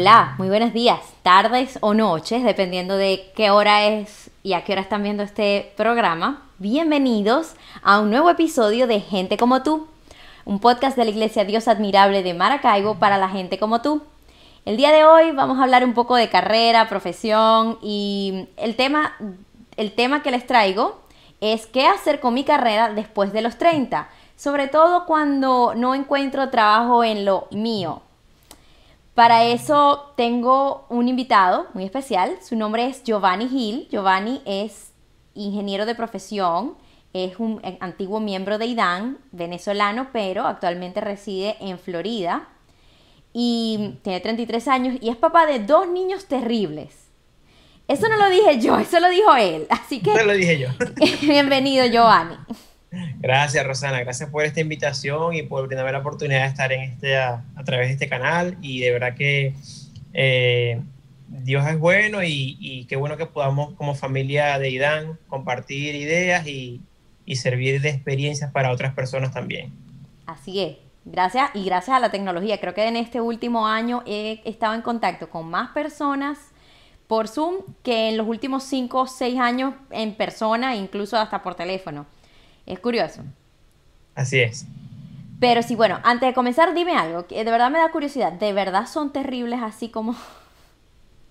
Hola, muy buenos días, tardes o noches, dependiendo de qué hora es y a qué hora están viendo este programa. Bienvenidos a un nuevo episodio de Gente como tú, un podcast de la Iglesia Dios Admirable de Maracaibo para la gente como tú. El día de hoy vamos a hablar un poco de carrera, profesión y el tema, el tema que les traigo es qué hacer con mi carrera después de los 30, sobre todo cuando no encuentro trabajo en lo mío. Para eso tengo un invitado muy especial, su nombre es Giovanni Gil. Giovanni es ingeniero de profesión, es un antiguo miembro de IDAN, venezolano, pero actualmente reside en Florida y tiene 33 años y es papá de dos niños terribles. Eso no lo dije yo, eso lo dijo él. Así que. Eso lo dije yo. bienvenido, Giovanni. Gracias, Rosana. Gracias por esta invitación y por tener la oportunidad de estar en este, a, través de este canal. Y de verdad que eh, Dios es bueno y, qué bueno que podamos, como familia de IDAN, compartir ideas y, y servir de experiencias para otras personas también. Así es. Gracias y gracias a la tecnología. Creo que en este último año he estado en contacto con más personas por Zoom que en los últimos 5 o 6 años en persona, incluso hasta por teléfono. Es curioso. Así es. Pero sí, bueno, antes de comenzar, dime algo, que de verdad me da curiosidad. ¿De verdad son terribles así como...?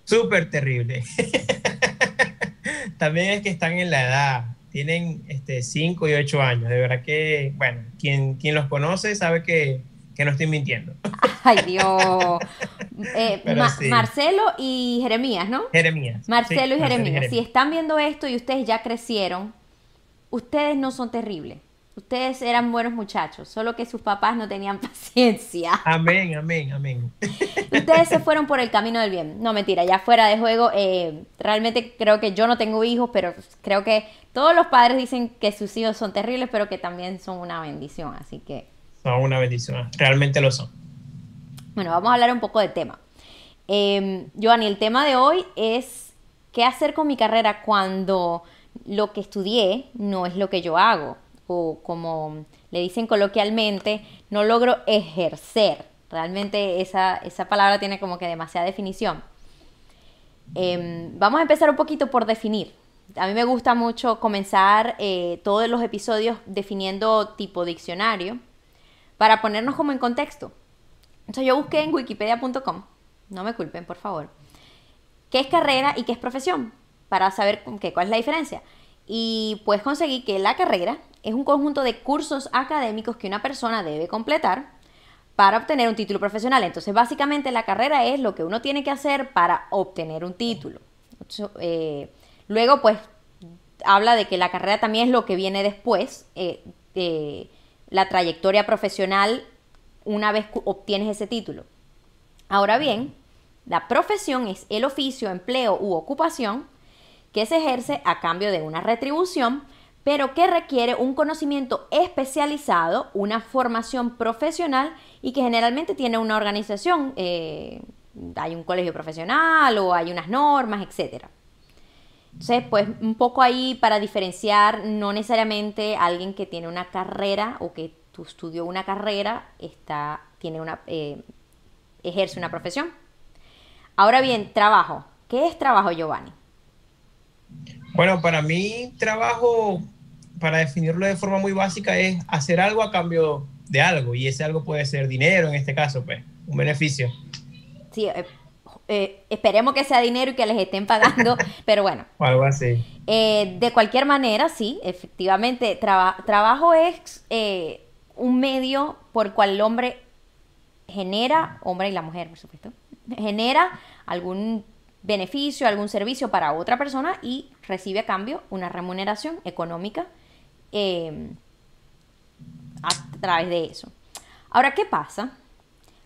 Súper terribles. También es que están en la edad, tienen 5 este, y 8 años. De verdad que, bueno, quien, quien los conoce sabe que, que no estoy mintiendo. Ay, Dios. Eh, Marcelo y Jeremías, ¿no? Jeremías. Marcelo, y, Jeremías. Si están viendo esto y ustedes ya crecieron, ustedes no son terribles. Ustedes eran buenos muchachos, solo que sus papás no tenían paciencia. Amén, amén, amén. Ustedes se fueron por el camino del bien. No, mentira, ya fuera de juego, eh, realmente creo que yo no tengo hijos, pero creo que todos los padres dicen que sus hijos son terribles, pero que también son una bendición, así que... Son una bendición, realmente lo son. Bueno, vamos a hablar un poco del tema. Eh, el tema de hoy es qué hacer con mi carrera cuando lo que estudié no es lo que yo hago, o como le dicen coloquialmente, no logro ejercer. Realmente esa, palabra tiene como que demasiada definición. Em, vamos a empezar un poquito por definir. A mí me gusta mucho comenzar eh, todos los episodios definiendo tipo diccionario para ponernos como en contexto. Entonces yo busqué en wikipedia.com, no me culpen por favor, qué es carrera y qué es profesión, para saber qué, cuál es la diferencia. Y pues conseguí que la carrera es un conjunto de cursos académicos que una persona debe completar para obtener un título profesional. Entonces básicamente la carrera es lo que uno tiene que hacer para obtener un título. Eh, luego pues habla de que la carrera también es lo que viene después, eh, la trayectoria profesional una vez obtienes ese título. Ahora bien, la profesión es el oficio, empleo u ocupación que se ejerce a cambio de una retribución, pero que requiere un conocimiento especializado, una formación profesional y que generalmente tiene una organización. Eh, hay un colegio profesional o hay unas normas, etc. Entonces, pues un poco ahí para diferenciar no necesariamente alguien que tiene una carrera o que estudió una carrera, está, tiene una, eh, ejerce una profesión. Ahora bien, trabajo. ¿Qué es trabajo, Giovanni? Bueno, para mí trabajo, para definirlo de forma muy básica, es hacer algo a cambio de algo. Y ese algo puede ser dinero, en este caso, pues, un beneficio. Sí, eh, eh, esperemos que sea dinero y que les estén pagando, pero bueno. O algo así. de cualquier manera, sí, efectivamente, trabajo es un medio por el cual el hombre genera, hombre y la mujer, por supuesto, genera algún beneficio, algún servicio para otra persona y recibe a cambio una remuneración económica em, a través de eso. Ahora, ¿qué pasa?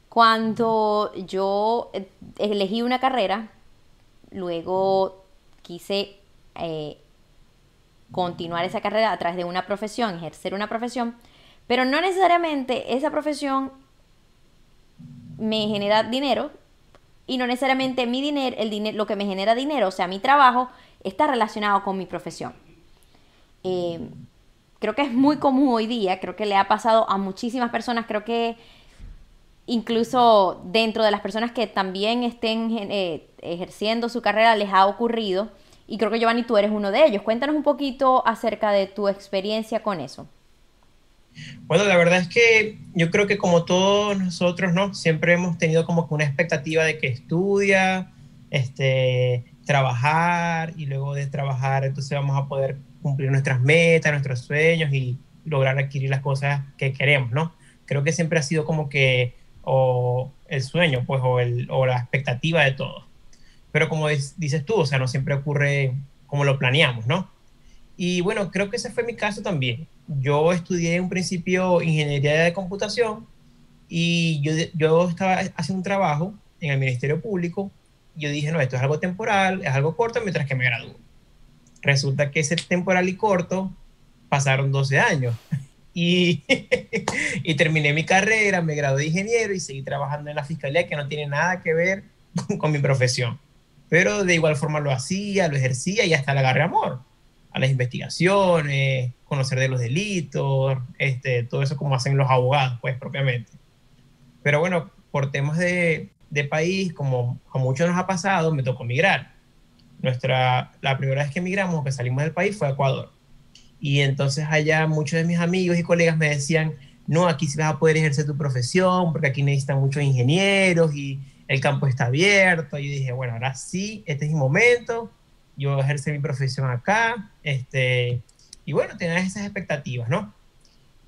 Cuando yo eh, elegí una carrera, luego quise eh, continuar esa carrera a través de una profesión, ejercer una profesión, pero no necesariamente esa profesión me genera dinero y no necesariamente mi dinero, el dinero, lo que me genera dinero, o sea, mi trabajo, está relacionado con mi profesión. Eh, creo que es muy común hoy día, creo que le ha pasado a muchísimas personas, creo que incluso dentro de las personas que también estén eh, ejerciendo su carrera les ha ocurrido. Y creo que Giovanni, tú eres uno de ellos. Cuéntanos un poquito acerca de tu experiencia con eso. Bueno, la verdad es que yo creo que como todos nosotros, ¿no? Siempre hemos tenido como una expectativa de que estudia, este, trabajar y luego de trabajar entonces vamos a poder cumplir nuestras metas, nuestros sueños y lograr adquirir las cosas que queremos, ¿no? Creo que siempre ha sido como que o el sueño, pues, o, el, o la expectativa de todos. Pero como dices tú, o sea, no siempre ocurre como lo planeamos, ¿no? Y bueno, creo que ese fue mi caso también. Yo estudié en un principio ingeniería de computación y yo, yo estaba haciendo un trabajo en el Ministerio Público. Y yo dije, no, esto es algo temporal, es algo corto mientras que me gradúo. Resulta que ese temporal y corto pasaron 12 años. Y, y terminé mi carrera, me gradué de ingeniero y seguí trabajando en la fiscalía que no tiene nada que ver con mi profesión. Pero de igual forma lo hacía, lo ejercía y hasta le agarré amor a las investigaciones, conocer de los delitos, este, todo eso como hacen los abogados, pues propiamente. Pero bueno, por temas de, de país, como a muchos nos ha pasado, me tocó migrar. Nuestra, la primera vez que emigramos, que salimos del país, fue a Ecuador. Y entonces allá muchos de mis amigos y colegas me decían, no, aquí sí vas a poder ejercer tu profesión, porque aquí necesitan muchos ingenieros y el campo está abierto. Y yo dije, bueno, ahora sí, este es mi momento, yo ejercer mi profesión acá, este, y bueno, tenía esas expectativas, ¿no?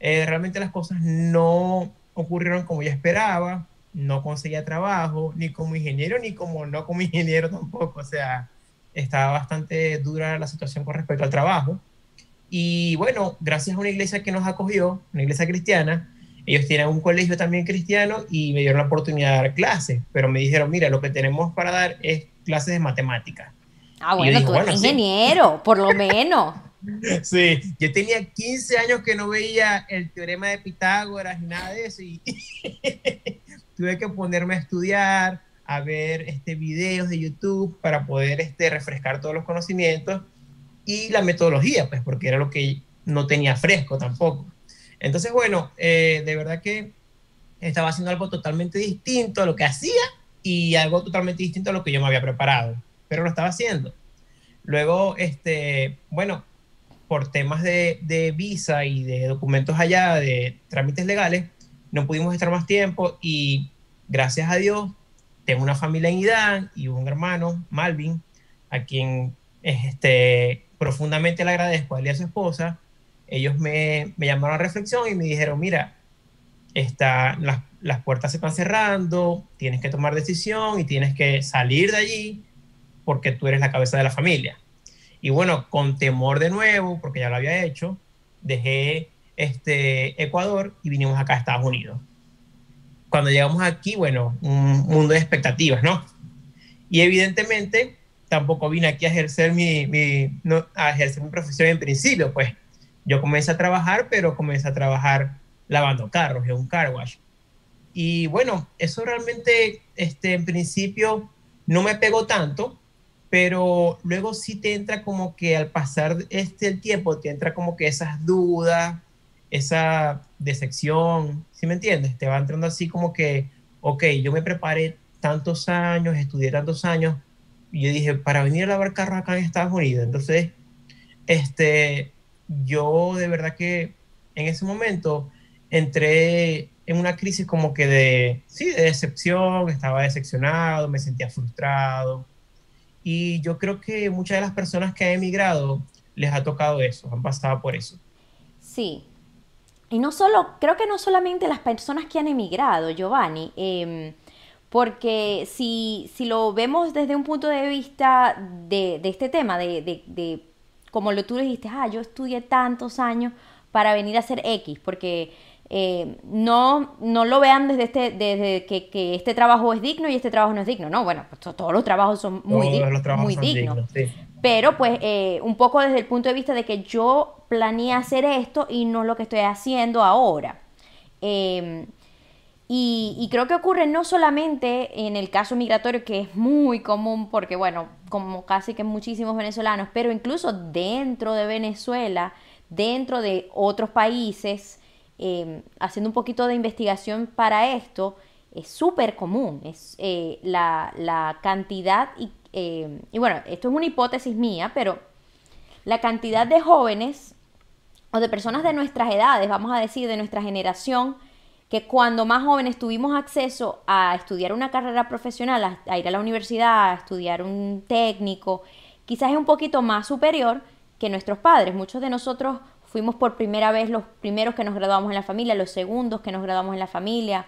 Eh, realmente las cosas no ocurrieron como yo esperaba, no conseguía trabajo, ni como ingeniero, ni como no como ingeniero tampoco, o sea, estaba bastante dura la situación con respecto al trabajo. Y bueno, gracias a una iglesia que nos acogió, una iglesia cristiana, ellos tienen un colegio también cristiano y me dieron la oportunidad de dar clases, pero me dijeron, mira, lo que tenemos para dar es clases de matemáticas. Ah, bueno, tú eres ingeniero, por lo menos. Sí, yo tenía 15 años que no veía el teorema de Pitágoras y nada de eso y tuve que ponerme a estudiar, a ver este, videos de YouTube para poder este, refrescar todos los conocimientos y la metodología, pues porque era lo que no tenía fresco tampoco. Entonces, bueno, eh, de verdad que estaba haciendo algo totalmente distinto a lo que hacía y algo totalmente distinto a lo que yo me había preparado, pero lo estaba haciendo. Luego, este, bueno, por temas de, de visa y de documentos allá, de trámites legales, no pudimos estar más tiempo y gracias a Dios tengo una familia en Idán y un hermano, Malvin, a quien este, profundamente le agradezco a él y a su esposa. Ellos me, me llamaron a reflexión y me dijeron, mira, está, las, las puertas se están cerrando, tienes que tomar decisión y tienes que salir de allí porque tú eres la cabeza de la familia. Y bueno, con temor de nuevo, porque ya lo había hecho, dejé este Ecuador y vinimos acá a Estados Unidos. Cuando llegamos aquí, bueno, un mundo de expectativas, ¿no? Y evidentemente tampoco vine aquí a ejercer mi, mi no, a ejercer mi profesión en principio, pues yo comencé a trabajar, pero comencé a trabajar lavando carros en un car wash. Y bueno, eso realmente, este, en principio, no me pegó tanto, pero luego sí te entra como que al pasar este el tiempo, te entra como que esas dudas, esa decepción, ¿sí me entiendes? Te va entrando así como que, ok, yo me preparé tantos años, estudié tantos años, y yo dije, para venir a lavar carros acá en Estados Unidos. Entonces, este, yo de verdad que en ese momento entré en una crisis como que de, sí, de decepción, estaba decepcionado, me sentía frustrado. Y yo creo que muchas de las personas que han emigrado les ha tocado eso, han pasado por eso. Sí. Y no solo, creo que no solamente las personas que han emigrado, Giovanni, eh, porque si, si lo vemos desde un punto de vista de, de este tema, de, de, de, como lo tú dijiste, ah, yo estudié tantos años para venir a hacer X, porque eh, no, no lo vean desde, este, desde que, que, este trabajo es digno y este trabajo no es digno, no, bueno, pues todos los trabajos son muy, di muy son dignos. dignos sí. Pero pues eh, un poco desde el punto de vista de que yo planeé hacer esto y no lo que estoy haciendo ahora. Eh, y, y, creo que ocurre no solamente en el caso migratorio, que es muy común, porque bueno, como casi que muchísimos venezolanos, pero incluso dentro de Venezuela, dentro de otros países, eh, haciendo un poquito de investigación para esto, es súper común, es eh, la, cantidad, y, eh, y bueno, esto es una hipótesis mía, pero la cantidad de jóvenes o de personas de nuestras edades, vamos a decir, de nuestra generación, que cuando más jóvenes tuvimos acceso a estudiar una carrera profesional, a, ir a la universidad, a estudiar un técnico, quizás es un poquito más superior que nuestros padres. Muchos de nosotros fuimos por primera vez los primeros que nos graduamos en la familia, los segundos que nos graduamos en la familia,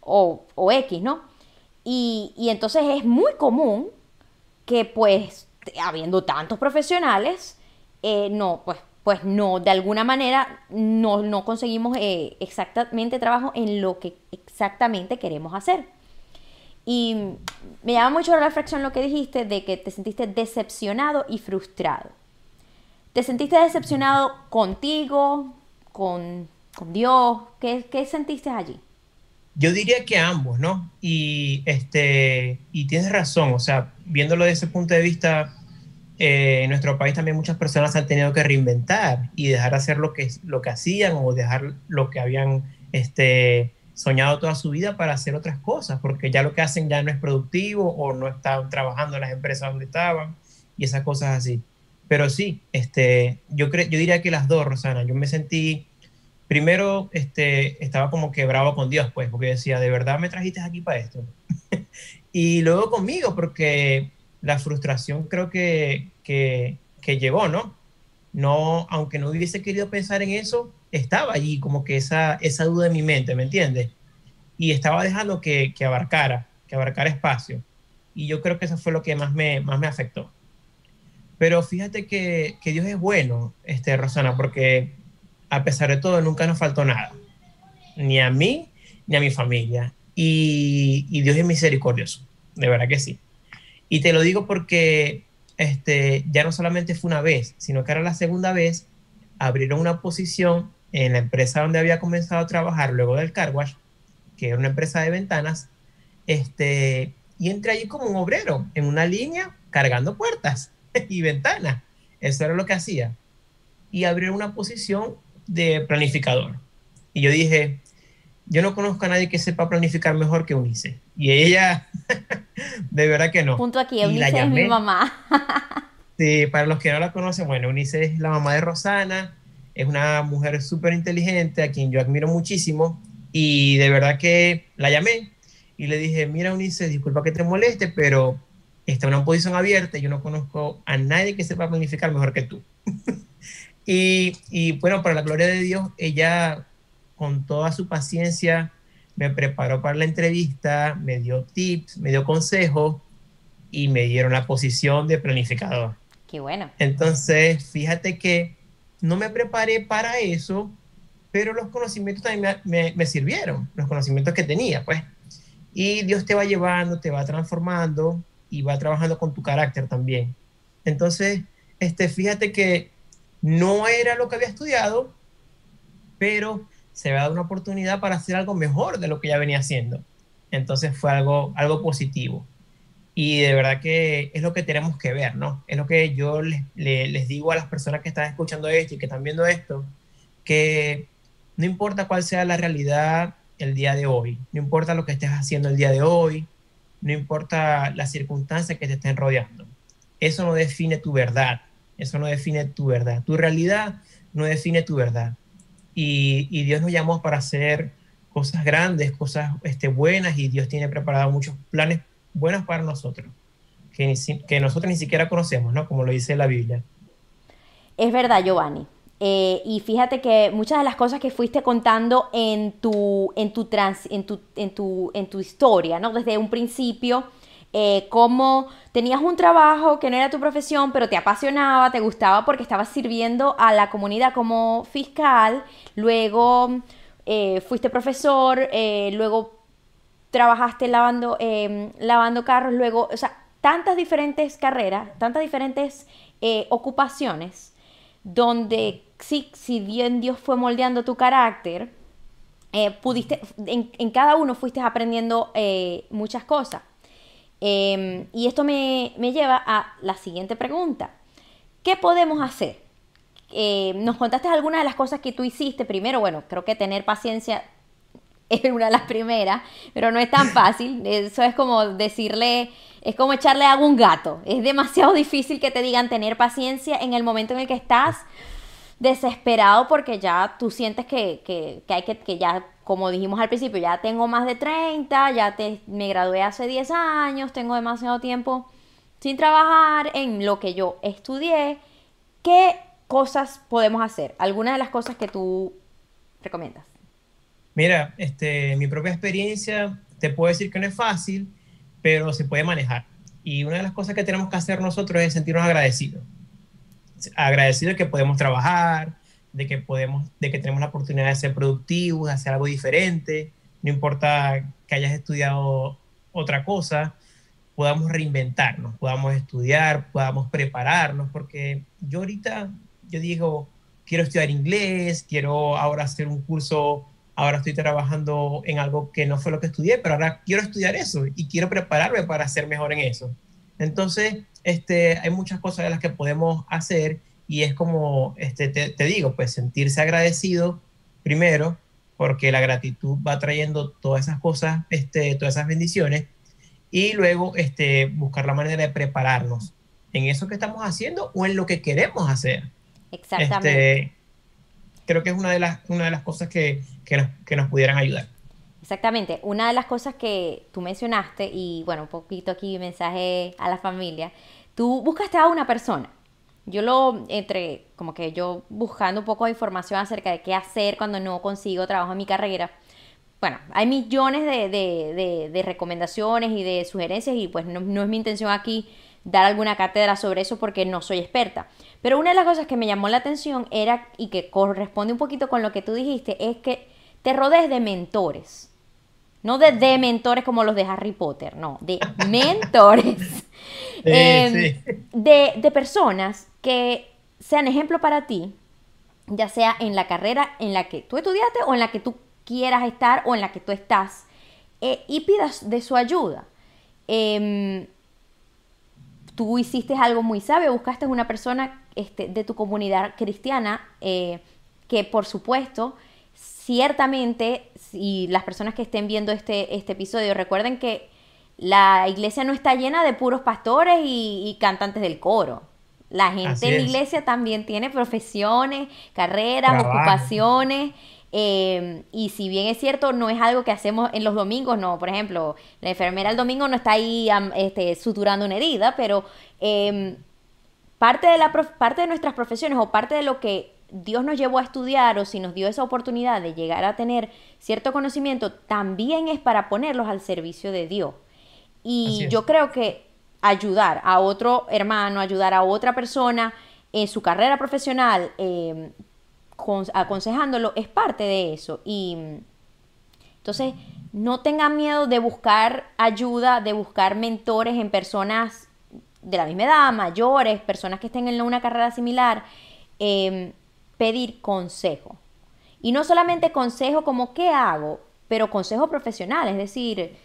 o, o X, ¿no? Y, y entonces es muy común que pues, habiendo tantos profesionales, eh, no, pues pues no, de alguna manera no, conseguimos eh, exactamente trabajo en lo que exactamente queremos hacer. Y me llama mucho la reflexión lo que dijiste de que te sentiste decepcionado y frustrado. ¿Te sentiste decepcionado contigo, con, Dios? ¿Qué, ¿Qué, sentiste allí? Yo diría que ambos, ¿no? Y, este, y tienes razón, o sea, viéndolo desde ese punto de vista, eh, en nuestro país también muchas personas han tenido que reinventar y dejar de hacer lo que, lo que hacían o dejar lo que habían este, soñado toda su vida para hacer otras cosas, porque ya lo que hacen ya no es productivo o no están trabajando en las empresas donde estaban y esas cosas así. Pero sí, este, yo, yo diría que las dos, Rosana, yo me sentí, primero este, estaba como que bravo con Dios, pues, porque decía, de verdad me trajiste aquí para esto. y luego conmigo, porque la frustración creo que, que, llegó, ¿no? No, aunque no hubiese querido pensar en eso, estaba allí como que esa, esa duda en mi mente, ¿me entiendes? Y estaba dejando que, que, abarcara, que abarcara espacio. Y yo creo que eso fue lo que más me, más me afectó. Pero fíjate que, que Dios es bueno, este, Rosana, porque a pesar de todo nunca nos faltó nada. Ni a mí, ni a mi familia. Y, y Dios es misericordioso, de verdad que sí. Y te lo digo porque este, ya no solamente fue una vez, sino que era la segunda vez, abrieron una posición en la empresa donde había comenzado a trabajar luego del car wash, que era una empresa de ventanas, este, y entré allí como un obrero, en una línea, cargando puertas y ventanas. Eso era lo que hacía. Y abrieron una posición de planificador. Y yo dije, yo no conozco a nadie que sepa planificar mejor que Unice. Y ella, de verdad que no. Punto aquí, Unice es mi mamá. sí, para los que no la conocen, bueno, Unice es la mamá de Rosana, es una mujer súper inteligente, a quien yo admiro muchísimo, y de verdad que la llamé y le dije, mira Unice, disculpa que te moleste, pero está en una posición abierta yo no conozco a nadie que sepa planificar mejor que tú. y, y bueno, para la gloria de Dios, ella con toda su paciencia me preparó para la entrevista, me dio tips, me dio consejos y me dieron la posición de planificador. Qué bueno. Entonces, fíjate que no me preparé para eso, pero los conocimientos también me, me, sirvieron, los conocimientos que tenía, pues. Y Dios te va llevando, te va transformando y va trabajando con tu carácter también. Entonces, este, fíjate que no era lo que había estudiado, pero se había dado una oportunidad para hacer algo mejor de lo que ya venía haciendo. Entonces fue algo, algo positivo. Y de verdad que es lo que tenemos que ver, ¿no? Es lo que yo les, les, digo a las personas que están escuchando esto y que están viendo esto, que no importa cuál sea la realidad el día de hoy, no importa lo que estés haciendo el día de hoy, no importa las circunstancias que te estén rodeando. Eso no define tu verdad, eso no define tu verdad. Tu realidad no define tu verdad y, Dios nos llamó para hacer cosas grandes, cosas este, buenas y Dios tiene preparado muchos planes buenos para nosotros, que, que nosotros ni siquiera conocemos, ¿no? Como lo dice la Biblia. Es verdad, Giovanni. Eh, y fíjate que muchas de las cosas que fuiste contando en tu, en tu, trans, en tu, en tu, en tu historia, ¿no? Desde un principio, eh, cómo tenías un trabajo que no era tu profesión, pero te apasionaba, te gustaba porque estabas sirviendo a la comunidad como fiscal, luego eh, fuiste profesor, eh, luego trabajaste lavando, em, lavando carros, luego, o sea, tantas diferentes carreras, tantas diferentes ocupaciones, donde sí, si bien Dios fue moldeando tu carácter, pudiste, en, en, cada uno fuiste aprendiendo muchas cosas. Em, y esto me, lleva a la siguiente pregunta. ¿Qué podemos hacer? Eh, nos contaste algunas de las cosas que tú hiciste. Primero, bueno, creo que tener paciencia es una de las primeras, pero no es tan fácil. Eso es como decirle, es como echarle agua a un gato. Es demasiado difícil que te digan tener paciencia en el momento en el que estás desesperado porque ya tú sientes que, que, que hay que, que ya, como dijimos al principio, ya tengo más de 30, ya te, me gradué hace 10 años, tengo demasiado tiempo sin trabajar en lo que yo estudié. ¿Qué cosas podemos hacer? Algunas de las cosas que tú recomiendas. Mira, este, mi propia experiencia te puedo decir que no es fácil, pero se puede manejar. Y una de las cosas que tenemos que hacer nosotros es sentirnos agradecidos. Agradecidos de que podemos trabajar, de que, podemos, de que tenemos la oportunidad de ser productivos, de hacer algo diferente, no importa que hayas estudiado otra cosa, podamos reinventarnos, podamos estudiar, podamos prepararnos, porque yo ahorita, yo digo, quiero estudiar inglés, quiero ahora hacer un curso, ahora estoy trabajando en algo que no fue lo que estudié, pero ahora quiero estudiar eso y quiero prepararme para ser mejor en eso. Entonces, este, hay muchas cosas de las que podemos hacer y es como, este, te, digo, pues sentirse agradecido primero, porque la gratitud va trayendo todas esas cosas, este, todas esas bendiciones, y luego este, buscar la manera de prepararnos en eso que estamos haciendo o en lo que queremos hacer. Exactamente. Este, creo que es una de las, una de las cosas que, que, nos, que nos pudieran ayudar. Exactamente. Una de las cosas que tú mencionaste, y bueno, un poquito aquí mensaje a la familia, tú buscaste a una persona. Yo lo, entre, como que yo buscando un poco de información acerca de qué hacer cuando no consigo trabajo en mi carrera, bueno, hay millones de, recomendaciones y de sugerencias y pues no, es mi intención aquí dar alguna cátedra sobre eso porque no soy experta. Pero una de las cosas que me llamó la atención era, y que corresponde un poquito con lo que tú dijiste, es que te rodees de mentores. No de, de mentores como los de Harry Potter, no, de mentores. Em, de, de personas que sean ejemplo para ti, ya sea en la carrera en la que tú estudiaste o en la que tú quieras estar o en la que tú estás eh, y pidas de su ayuda. Em, tú hiciste algo muy sabio, buscaste una persona este, de tu comunidad cristiana eh, que por supuesto, ciertamente, si las personas que estén viendo este, este episodio recuerden que la iglesia no está llena de puros pastores y, cantantes del coro. La gente en la iglesia también tiene profesiones, carreras, ocupaciones Em, y si bien es cierto, no es algo que hacemos en los domingos, no, por ejemplo, la enfermera el domingo no está ahí este, suturando una herida, pero em, parte, de la, parte de nuestras profesiones o parte de lo que Dios nos llevó a estudiar o si nos dio esa oportunidad de llegar a tener cierto conocimiento, también es para ponerlos al servicio de Dios. Y yo creo que ayudar a otro hermano, ayudar a otra persona en su carrera profesional, eh, aconsejándolo, es parte de eso. Y entonces, no tengan miedo de buscar ayuda, de buscar mentores en personas de la misma edad, mayores, personas que estén en una carrera similar, em, pedir consejo. Y no solamente consejo como qué hago, pero consejo profesional, es decir,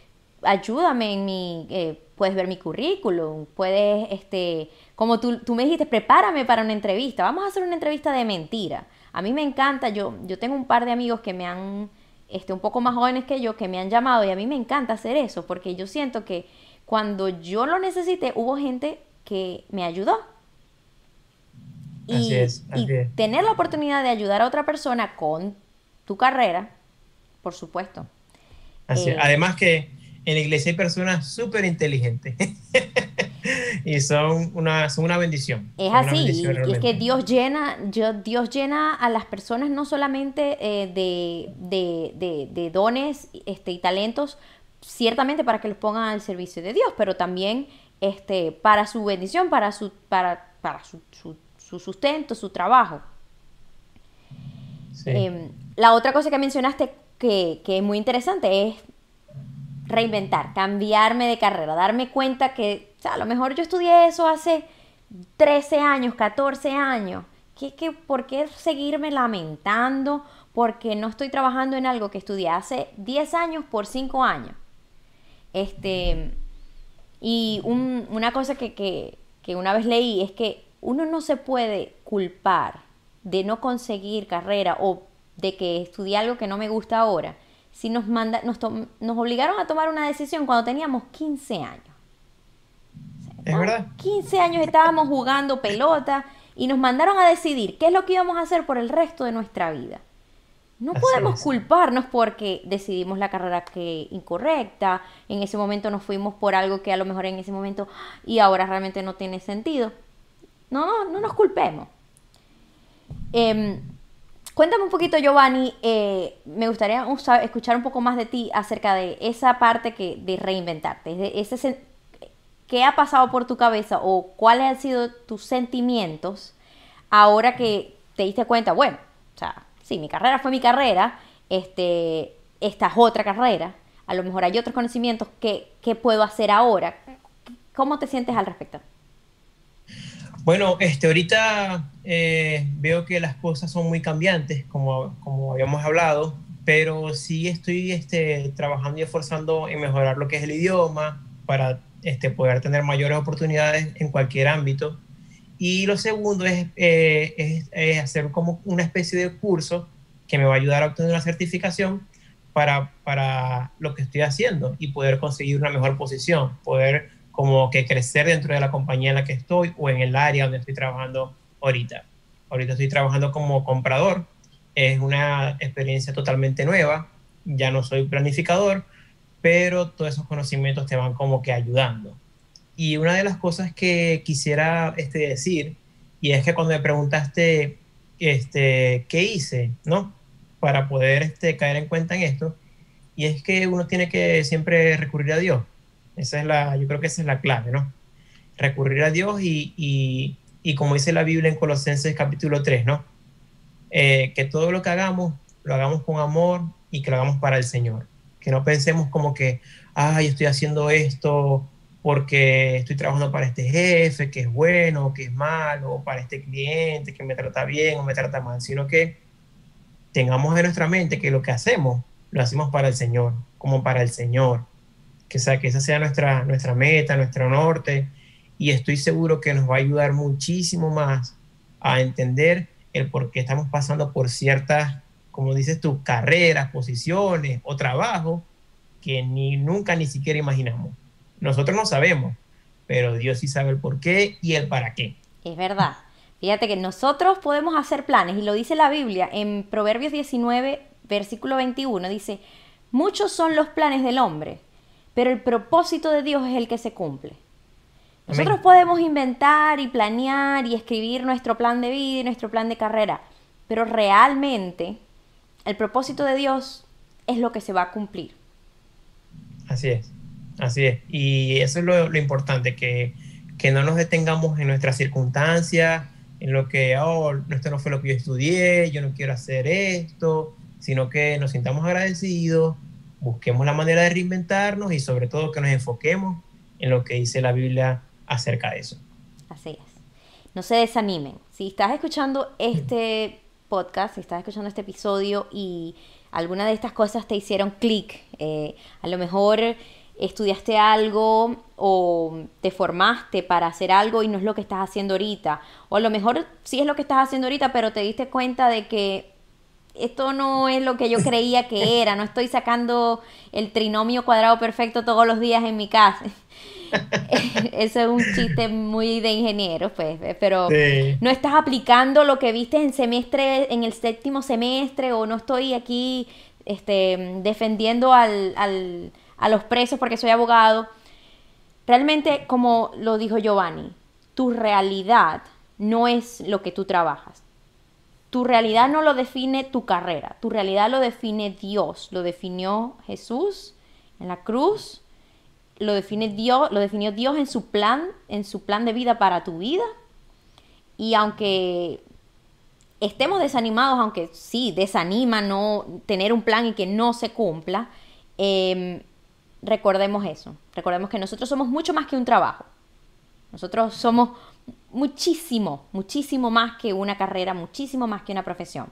ayúdame en mi, eh, puedes ver mi currículum, puedes, este, como tú, tú me dijiste, prepárame para una entrevista, vamos a hacer una entrevista de mentira. A mí me encanta, yo, yo tengo un par de amigos que me han, este, un poco más jóvenes que yo, que me han llamado y a mí me encanta hacer eso, porque yo siento que cuando yo lo necesité, hubo gente que me ayudó. Y, y tener la oportunidad de ayudar a otra persona con tu carrera, por supuesto. Eh, Además que en la iglesia hay personas súper inteligentes. y son una, son una bendición. Es así, y es que Dios llena, Dios llena a las personas no solamente eh, de, dones este, y talentos, ciertamente para que los pongan al servicio de Dios, pero también este, para su bendición, para su, para, para su, sustento, su trabajo. Em, la otra cosa que mencionaste que, que es muy interesante es reinventar, cambiarme de carrera, darme cuenta que a lo mejor yo estudié eso hace 13 años, 14 años. ¿Qué, qué, por qué seguirme lamentando porque no estoy trabajando en algo que estudié hace 10 años por 5 años? Este, y una cosa que, que, que una vez leí es que uno no se puede culpar de no conseguir carrera o de que estudié algo que no me gusta ahora si nos, manda, nos, nos obligaron a tomar una decisión cuando teníamos 15 años? Es verdad. 15 años estábamos jugando pelota y nos mandaron a decidir qué es lo que íbamos a hacer por el resto de nuestra vida. No podemos culparnos porque decidimos la carrera que incorrecta, en ese momento nos fuimos por algo que a lo mejor en ese momento y ahora realmente no tiene sentido. No, no, no nos culpemos. Em, cuéntame un poquito, Giovanni, eh, me gustaría escuchar un poco más de ti acerca de esa parte que, de reinventarte, de ese, ¿qué ha pasado por tu cabeza o cuáles han sido tus sentimientos ahora que te diste cuenta, bueno, o sea, sí, mi carrera fue mi carrera, este, esta es otra carrera, a lo mejor hay otros conocimientos que, puedo hacer ahora. ¿Cómo te sientes al respecto? Bueno, este, ahorita eh, veo que las cosas son muy cambiantes, como, como habíamos hablado, pero sí estoy este, trabajando y esforzando en mejorar lo que es el idioma para este, poder tener mayores oportunidades en cualquier ámbito. Y lo segundo es, eh, es, hacer como una especie de curso que me va a ayudar a obtener una certificación para, para lo que estoy haciendo y poder conseguir una mejor posición, poder como que crecer dentro de la compañía en la que estoy o en el área donde estoy trabajando ahorita. Ahorita estoy trabajando como comprador, es una experiencia totalmente nueva, ya no soy planificador, pero todos esos conocimientos te van como que ayudando. Y una de las cosas que quisiera este, decir, y es que cuando me preguntaste este, qué hice, ¿no? Para poder este, caer en cuenta en esto, y es que uno tiene que siempre recurrir a Dios. Esa es la, yo creo que esa es la clave, ¿no? Recurrir a Dios y, y, como dice la Biblia en Colosenses capítulo 3, ¿no? Eh, que todo lo que hagamos, lo hagamos con amor y que lo hagamos para el Señor que no pensemos como que, ay, estoy haciendo esto porque estoy trabajando para este jefe, que es bueno, que es malo, o para este cliente, que me trata bien o me trata mal, sino que tengamos en nuestra mente que lo que hacemos, lo hacemos para el Señor, como para el Señor. Que, sea, que esa sea nuestra, nuestra meta, nuestro norte, y estoy seguro que nos va a ayudar muchísimo más a entender el por qué estamos pasando por ciertas como dices tú, carreras, posiciones o trabajo que ni nunca ni siquiera imaginamos. Nosotros no sabemos, pero Dios sí sabe el por qué y el para qué. Es verdad. Fíjate que nosotros podemos hacer planes, y lo dice la Biblia en Proverbios 19, versículo 21, dice, muchos son los planes del hombre, pero el propósito de Dios es el que se cumple. Nosotros podemos inventar y planear y escribir nuestro plan de vida y nuestro plan de carrera, pero realmente el propósito de Dios es lo que se va a cumplir. Así es, así es. Y eso es lo, importante, que, no nos detengamos en nuestras circunstancias, en lo que, oh, esto no fue lo que yo estudié, yo no quiero hacer esto, sino que nos sintamos agradecidos, busquemos la manera de reinventarnos y sobre todo que nos enfoquemos en lo que dice la Biblia acerca de eso. Así es. No se desanimen. Si estás escuchando este podcast, si estás escuchando este episodio y alguna de estas cosas te hicieron clic, eh, a lo mejor estudiaste algo o te formaste para hacer algo y no es lo que estás haciendo ahorita, o a lo mejor sí es lo que estás haciendo ahorita, pero te diste cuenta de que esto no es lo que yo creía que era, no estoy sacando el trinomio cuadrado perfecto todos los días en mi casa. Eso es un chiste muy de ingeniero, pues, eh, pero no estás aplicando lo que viste en semestre, en el séptimo semestre, o no estoy aquí este, defendiendo al, al, a los presos porque soy abogado. Realmente, como lo dijo Giovanni, tu realidad no es lo que tú trabajas. Tu realidad no lo define tu carrera, tu realidad lo define Dios, lo definió Jesús en la cruz lo define Dios, lo definió Dios en su plan, en su plan de vida para tu vida. Y aunque estemos desanimados, aunque sí desanima no tener un plan y que no se cumpla, em, recordemos eso. Recordemos que nosotros somos mucho más que un trabajo. Nosotros somos muchísimo, muchísimo más que una carrera, muchísimo más que una profesión.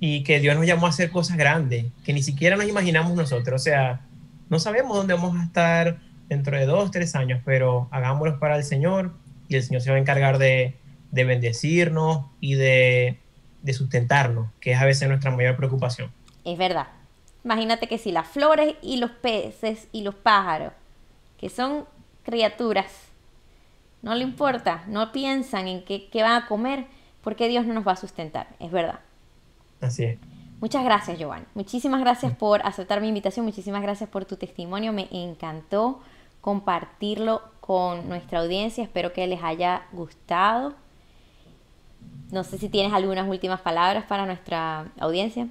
Y que Dios nos llamó a hacer cosas grandes, que ni siquiera nos imaginamos nosotros. O sea, no sabemos dónde vamos a estar dentro de dos, tres años, pero hagámoslo para el Señor y el Señor se va a encargar de, bendecirnos y de, de sustentarnos, que es a veces nuestra mayor preocupación. Es verdad. Imagínate que si las flores y los peces y los pájaros, que son criaturas, no le importa, no piensan en qué, qué van a comer, porque Dios no nos va a sustentar, es verdad. Así es. Muchas gracias, Giovanni. Muchísimas gracias por aceptar mi invitación, muchísimas gracias por tu testimonio, me encantó compartirlo con nuestra audiencia, espero que les haya gustado. No sé si tienes algunas últimas palabras para nuestra audiencia.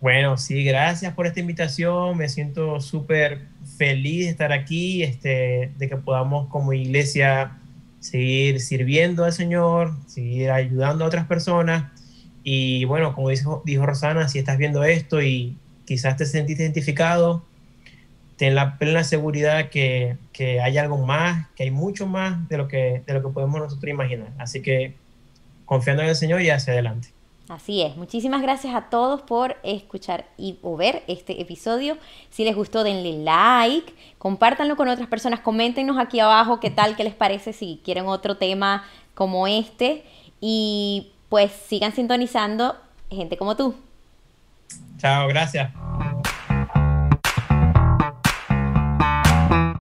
Bueno, sí, gracias por esta invitación. Me siento súper feliz de estar aquí, este, de que podamos como iglesia seguir sirviendo al Señor, seguir ayudando a otras personas. Y bueno, como dijo, dijo Rosana, si estás viendo esto y quizás te sentiste identificado, ten la plena seguridad que, que, hay algo más, que hay mucho más de lo que, de lo que podemos nosotros imaginar. Así que confiando en el Señor y hacia adelante. Así es. Muchísimas gracias a todos por escuchar y o ver este episodio. Si les gustó, denle like, compártanlo con otras personas, coméntenos aquí abajo qué tal, qué les parece, si quieren otro tema como este. Y pues sigan sintonizando gente como tú. Chao, gracias.